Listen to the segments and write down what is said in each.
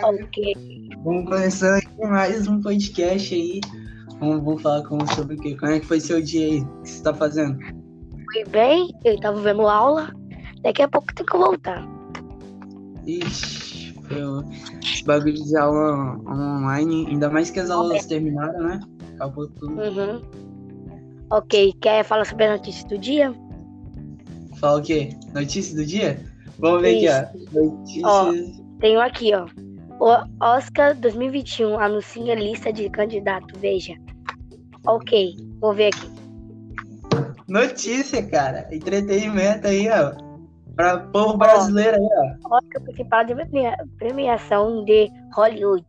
Ok. Vamos começar aqui mais um podcast aí. Vamos, vamos falar com sobre o quê? Como é que foi seu dia aí? O que você tá fazendo? Fui bem, eu tava vendo aula. Daqui a pouco tem que voltar. Ixi, foi o- bagulho de aula online, ainda mais que as aulas terminaram, né? Acabou tudo. Uhum. Ok, quer falar sobre a notícia do dia? Fala o quê? Notícia do dia? Vamos ver aqui, ó. Notícias. Ó. Tenho aqui, ó. O Oscar 2021 anuncia lista de candidato, veja. Ok, vou ver aqui. Notícia, cara. Entretenimento aí, ó. Pra povo brasileiro aí, ó. Oscar principal de premia- premiação de Hollywood.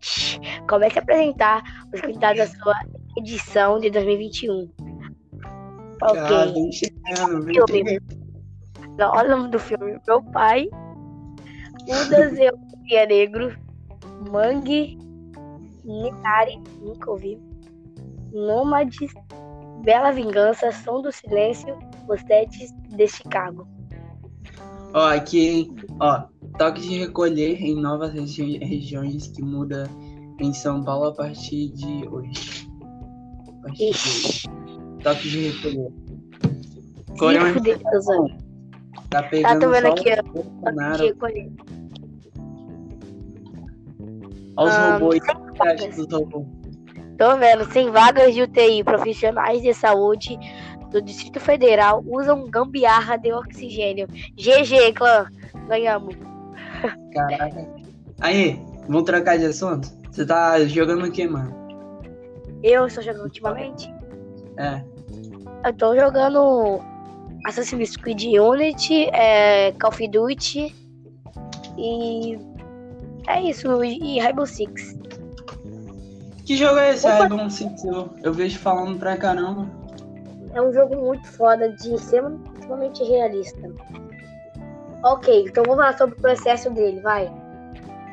Comece a apresentar os candidatos da sua edição de 2021. Ok. Ah, vem chegando, vem Filme. chegando. Não, Olha o nome do filme. Meu pai, Judas e o Negro, Mangue, Minari, nunca ouvi. Nômades, Bela Vingança, Som do Silêncio, Os Sete de Chicago. Ó, aqui? Ó, toque de recolher em novas regi- regiões que muda em São Paulo a partir de hoje. A partir de hoje. Toque de recolher. Suzana. tá Tá, pegando tô vendo aqui, ó. Bolsonaro. Recolher. Olha os Ah, robôs. O que você acha dos robôs? Tô vendo, sem vagas de UTI, profissionais de saúde do Distrito Federal usam gambiarra de oxigênio. GG, clã. Ganhamos. Caraca. Aí, vamos trocar de assunto? Você tá jogando o que, mano? Eu estou jogando ultimamente. É. Eu tô jogando Assassin's Creed Unity, é, Call of Duty e é isso, e Rainbow Six. Que jogo é esse? Opa. Rainbow Six? Eu, eu vejo falando pra caramba. É um jogo muito foda, de extrema- extremamente realista. Ok, então vamos falar sobre o processo dele, vai.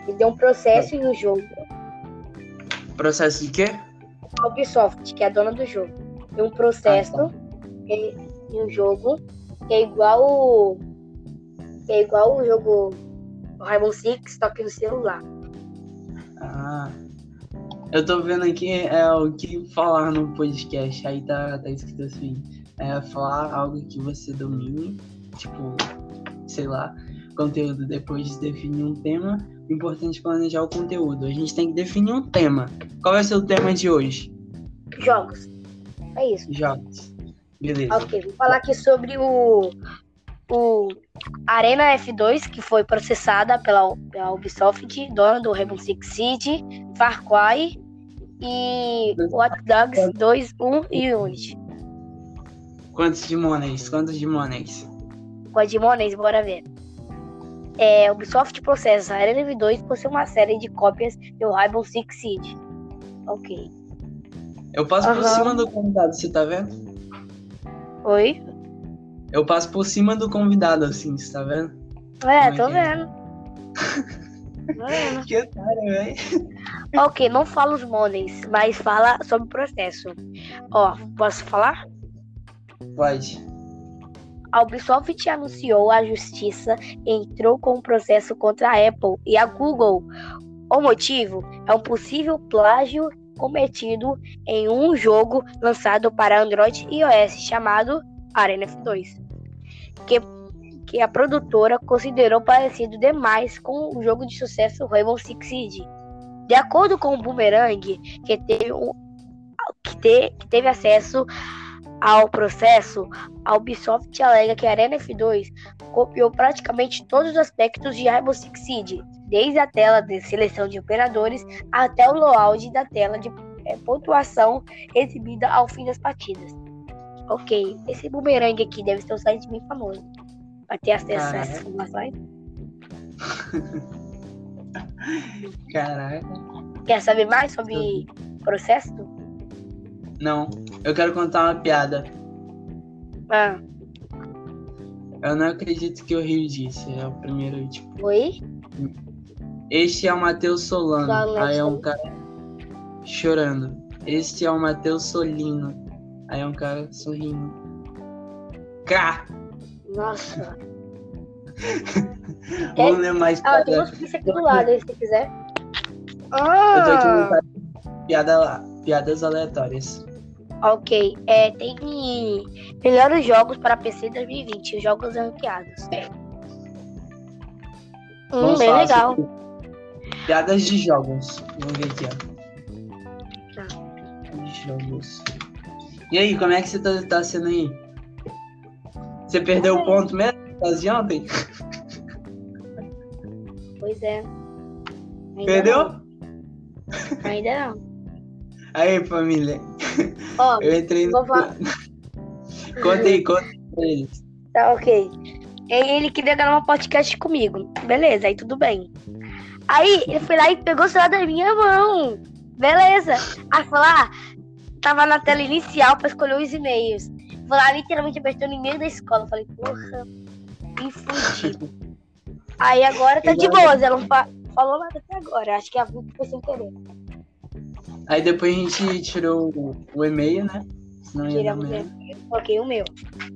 Ele tem um processo em um jogo, Processo de quê? a Ubisoft, que é a dona do jogo. Tem um processo Ah, em, em um jogo que é igual que é igual o jogo Rainbow Six, só que no celular. Ah, eu tô vendo aqui é o que falar no podcast. Aí tá, tá escrito assim: é falar algo que você domine, tipo, sei lá, conteúdo. Depois de definir um tema, o importante é planejar o conteúdo. A gente tem que definir um tema. Qual vai ser o tema de hoje? Jogos. É isso. Jogos. Beleza. Ok, vou falar aqui sobre o, o Arena F2, que foi processada pela, pela Ubisoft, dona do Rainbow Six Siege, Far Cry e Watch Dogs 2, 1 e Unity. Quantos de moneys? Quantos? Com a Dimones, bora ver. É, Ubisoft processa a Arena F2 por ser uma série de cópias do Rainbow Six Siege. Ok. Eu passo por Aham. cima do convidado, você tá vendo? Oi? Eu passo por cima do convidado, assim, você tá vendo? É, Como é tô é? vendo. Tô vendo. Que otário, velho. Ok, não fala os moneys, mas fala sobre o processo. Ó, posso falar? Pode. A Ubisoft anunciou a justiça entrou com um processo contra a Apple e a Google. O motivo é um possível plágio cometido em um jogo lançado para Android e iOS chamado Arena F2, que, que a produtora considerou parecido demais com o jogo de sucesso Rainbow Six Siege. De acordo com o Boomerang, que teve, um- que te- que teve acesso ao processo, a Ubisoft alega que a Arena F2 copiou praticamente todos os aspectos de Rainbow Six Siege, desde a tela de seleção de operadores até o loadout da tela de eh, pontuação exibida ao fim das partidas. Ok, esse boomerang aqui deve ser um site bem famoso para ter acesso a Caraca. essas informações. Caraca. Quer saber mais sobre processo? Não, eu quero contar uma piada. Ah, Eu não acredito que eu rio disso. É o primeiro, tipo. oi? Este é o Matheus Solano. Solano. Aí é um cara chorando. Este é o Matheus Solino. Aí é um cara sorrindo. Cá! Nossa. Vamos ler mais Ah, tem ficha aqui do lado, aí, se quiser. Eu tô aqui Ah, piada lá, piadas aleatórias. ok. É, tem melhores jogos para PC 2020, os jogos ranqueados. Hum, Vamos bem falar legal. Piadas de jogos. Vamos ver aqui, Tá. ó. De jogos. E aí, como é que você tá, tá sendo aí? Você perdeu o ponto mesmo? De ontem? Pois é. Ainda Perdeu? não, Ainda não. Aí, família. Ó, Eu entrei no. Vou falar- Conta aí, conta pra eles. Tá, ok. Aí ele queria gravar um podcast comigo. Beleza, aí tudo bem. Aí ele foi lá e pegou o celular da minha mão. Beleza. Aí foi lá, tava na tela inicial pra escolher os e-mails. Foi lá literalmente apertando o e-mail da escola. Falei, porra, me fudi. Aí agora tá de boas, ela não fa- falou nada até agora. Acho que a Vicky foi sem querer. Aí depois a gente tirou o, o e-mail, né? Tiramos merda. e-mail, coloquei o meu.